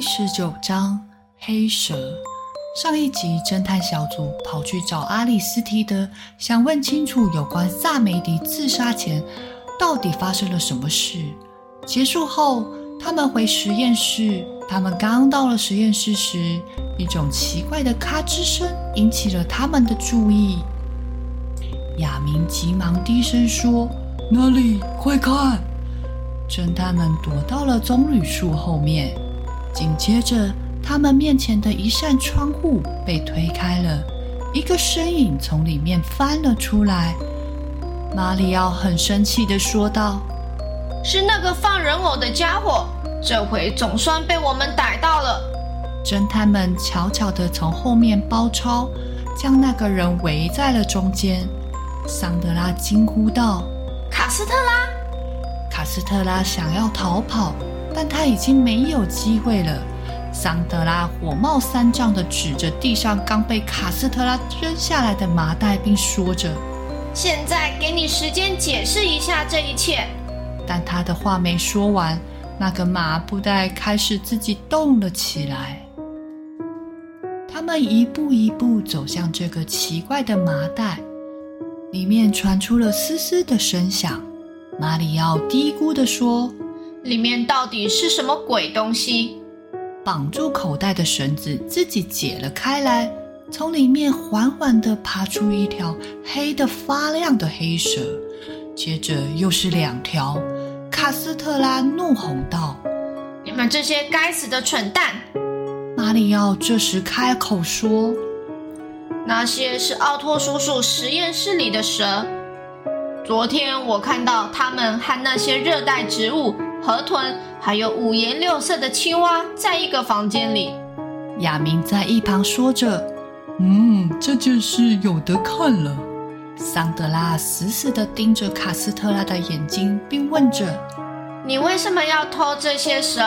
第十九章黑蛇。上一集，侦探小组跑去找阿里斯提德，想问清楚有关萨梅迪自杀前到底发生了什么事。结束后，他们回实验室。他们刚到了实验室时，一种奇怪的咔吱声引起了他们的注意。亚明急忙低声说：“哪里？快看！”侦探们躲到了棕榈树后面。紧接着，他们面前的一扇窗户被推开了，一个身影从里面翻了出来。马里奥很生气的说道：“是那个放人偶的家伙，这回总算被我们逮到了。”侦探们悄悄的从后面包抄，将那个人围在了中间。桑德拉惊呼道：“卡斯特拉！”卡斯特拉想要逃跑。但他已经没有机会了。桑德拉火冒三丈地指着地上刚被卡斯特拉扔下来的麻袋，并说着：“现在给你时间解释一下这一切。”但他的话没说完，那个麻布袋开始自己动了起来。他们一步一步走向这个奇怪的麻袋，里面传出了嘶嘶的声响。马里奥嘀咕地说。里面到底是什么鬼东西？绑住口袋的绳子自己解了开来，从里面缓缓地爬出一条黑得发亮的黑蛇，接着又是两条。卡斯特拉怒吼道：“你们这些该死的蠢蛋！”马里奥这时开口说：“那些是奥托叔叔实验室里的蛇。昨天我看到他们和那些热带植物。”河豚还有五颜六色的青蛙在一个房间里。亚明在一旁说着：“嗯，这件事有得看了。”桑德拉死死地盯着卡斯特拉的眼睛，并问着：“你为什么要偷这些蛇？”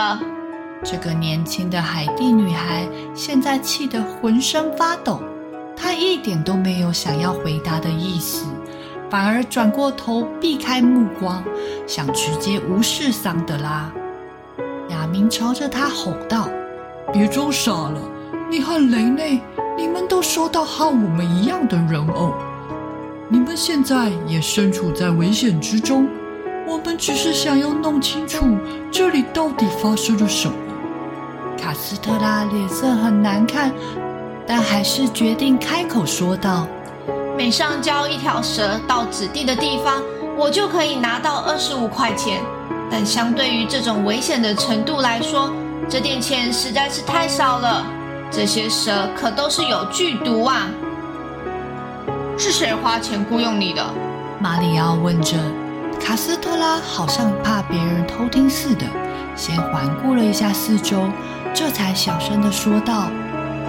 这个年轻的海地女孩现在气得浑身发抖，她一点都没有想要回答的意思。反而转过头避开目光，想直接无视桑德拉。亚明朝着他吼道：“别装傻了！你和雷内，你们都收到和我们一样的人偶，你们现在也身处在危险之中。我们只是想要弄清楚这里到底发生了什么。”卡斯特拉脸色很难看，但还是决定开口说道。每上交一条蛇到指定的地方，我就可以拿到二十五块钱。但相对于这种危险的程度来说，这点钱实在是太少了。这些蛇可都是有剧毒啊！是谁花钱雇佣你的？马里奥问着。卡斯特拉好像怕别人偷听似的，先环顾了一下四周，这才小声的说道。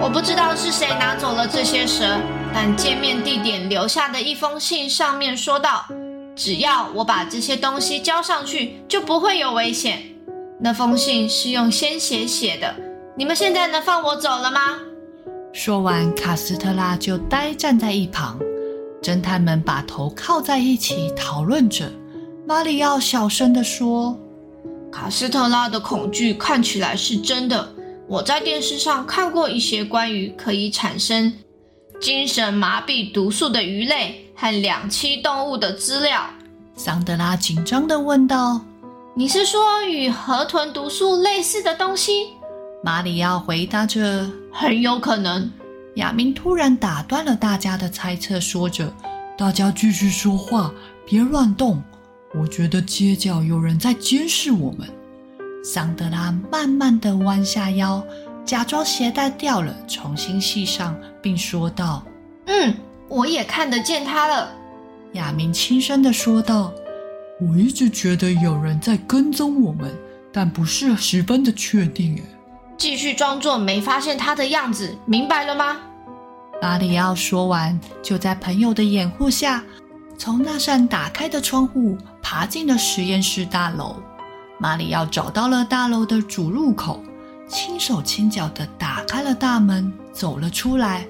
我不知道是谁拿走了这些蛇，但见面地点留下的一封信上面说道：“只要我把这些东西交上去，就不会有危险。”那封信是用鲜血写的。你们现在能放我走了吗？说完，卡斯特拉就呆站在一旁。侦探们把头靠在一起讨论着。马里奥小声地说：“卡斯特拉的恐惧看起来是真的。”我在电视上看过一些关于可以产生精神麻痹毒素的鱼类和两栖动物的资料。桑德拉紧张地问道：“你是说与河豚毒素类似的东西？”马里奥回答着：“很有可能。”亚明突然打断了大家的猜测，说着：“大家继续说话，别乱动。我觉得街角有人在监视我们。”桑德拉慢慢地弯下腰，假装鞋带掉了，重新系上，并说道：“嗯，我也看得见他了。”亚明轻声的说道：“我一直觉得有人在跟踪我们，但不是十分的确定。哎，继续装作没发现他的样子，明白了吗？马里奥说完，就在朋友的掩护下，从那扇打开的窗户爬进了实验室大楼。马里奥找到了大楼的主入口，轻手轻脚地打开了大门，走了出来。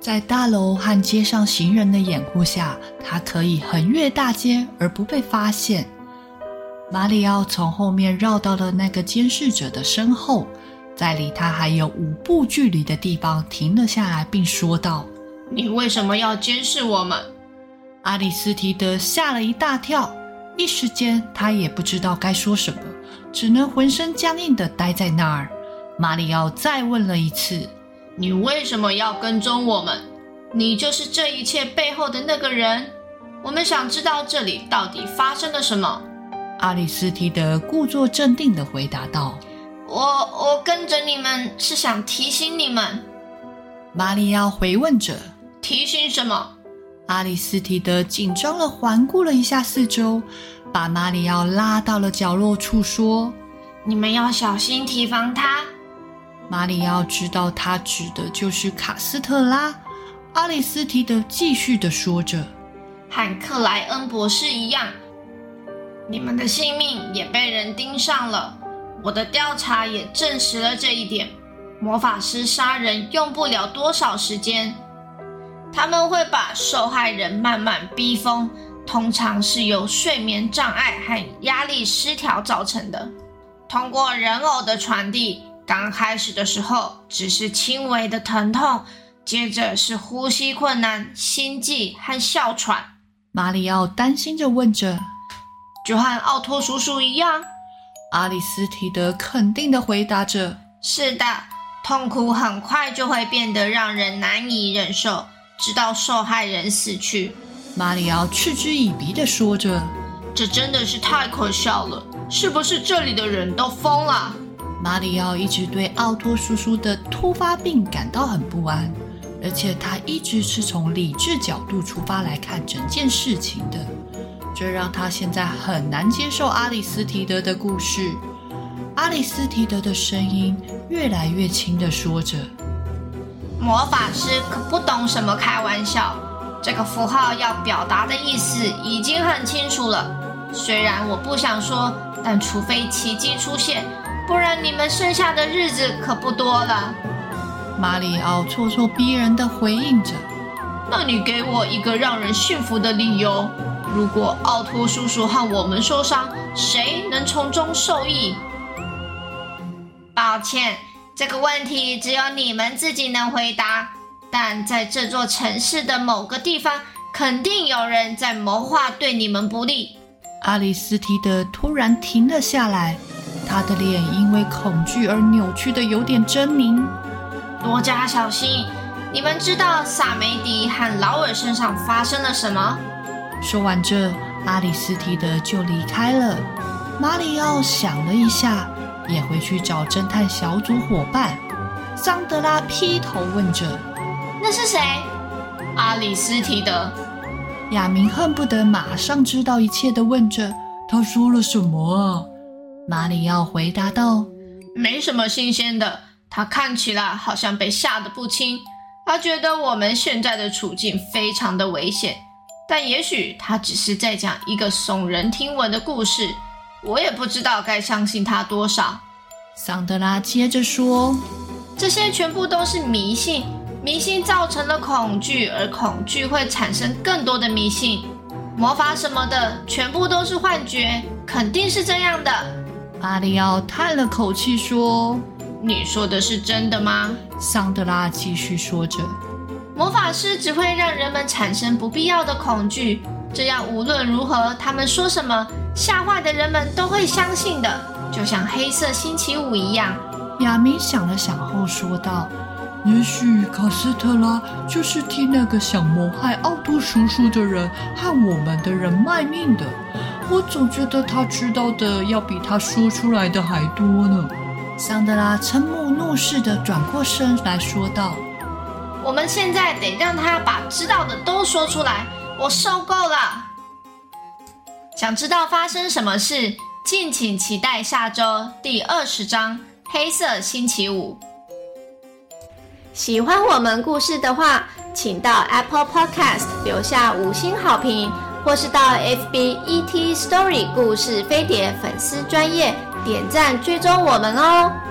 在大楼和街上行人的掩护下，他可以横越大街而不被发现。马里奥从后面绕到了那个监视者的身后，在离他还有五步距离的地方停了下来，并说道：“你为什么要监视我们？”阿里斯提德吓了一大跳，一时间他也不知道该说什么，只能浑身僵硬地待在那儿。马里奥再问了一次。你为什么要跟踪我们？你就是这一切背后的那个人。我们想知道这里到底发生了什么。阿里斯提德故作镇定地回答道：“我我跟着你们是想提醒你们。”马里奥回问着：“提醒什么？”阿里斯提德紧张地环顾了一下四周，把马里奥拉到了角落处，说：“你们要小心提防他。”马里奥知道他指的就是卡斯特拉。阿里斯提德继续地说着：“和克莱恩博士一样，你们的性命也被人盯上了。我的调查也证实了这一点。魔法师杀人用不了多少时间，他们会把受害人慢慢逼疯，通常是由睡眠障碍和压力失调造成的。通过人偶的传递。”刚开始的时候只是轻微的疼痛，接着是呼吸困难、心悸和哮喘。马里奥担心着问着：“就和奥托叔叔一样？”阿里斯提德肯定的回答着：“是的，痛苦很快就会变得让人难以忍受，直到受害人死去。”马里奥嗤之以鼻的说着：“这真的是太可笑了，是不是这里的人都疯了？”马里奥一直对奥托叔叔的突发病感到很不安，而且他一直是从理智角度出发来看整件事情的，这让他现在很难接受阿里斯提德的故事。阿里斯提德的声音越来越轻地说着：“魔法师可不懂什么开玩笑，这个符号要表达的意思已经很清楚了。虽然我不想说，但除非奇迹出现。”不然你们剩下的日子可不多了。马里奥咄咄逼人的回应着：“那你给我一个让人信服的理由。如果奥托叔叔和我们受伤，谁能从中受益？”抱歉，这个问题只有你们自己能回答。但在这座城市的某个地方，肯定有人在谋划对你们不利。阿里斯提德突然停了下来。他的脸因为恐惧而扭曲的有点狰狞。多加小心！你们知道萨梅迪和劳尔身上发生了什么？说完这，阿里斯提德就离开了。马里奥想了一下，也回去找侦探小组伙伴。桑德拉劈头问着：“那是谁？”阿里斯提德。亚明恨不得马上知道一切的问着：“他说了什么啊？”马里奥回答道：“没什么新鲜的，他看起来好像被吓得不轻。他觉得我们现在的处境非常的危险，但也许他只是在讲一个耸人听闻的故事。我也不知道该相信他多少。”桑德拉接着说：“这些全部都是迷信，迷信造成了恐惧，而恐惧会产生更多的迷信。魔法什么的，全部都是幻觉，肯定是这样的。”马里奥叹了口气说：“你说的是真的吗？”桑德拉继续说着：“魔法师只会让人们产生不必要的恐惧，这样无论如何，他们说什么，吓坏的人们都会相信的，就像黑色星期五一样。”亚明想了想后说道：“也许卡斯特拉就是替那个想谋害奥托叔叔的人和我们的人卖命的。”我总觉得他知道的要比他说出来的还多呢。桑德拉瞠目怒视的转过身来说道：“我们现在得让他把知道的都说出来，我受够了。”想知道发生什么事？敬请期待下周第二十章《黑色星期五》。喜欢我们故事的话，请到 Apple Podcast 留下五星好评，或是到 FB ET Story 故事飞碟粉丝专业点赞追踪我们哦。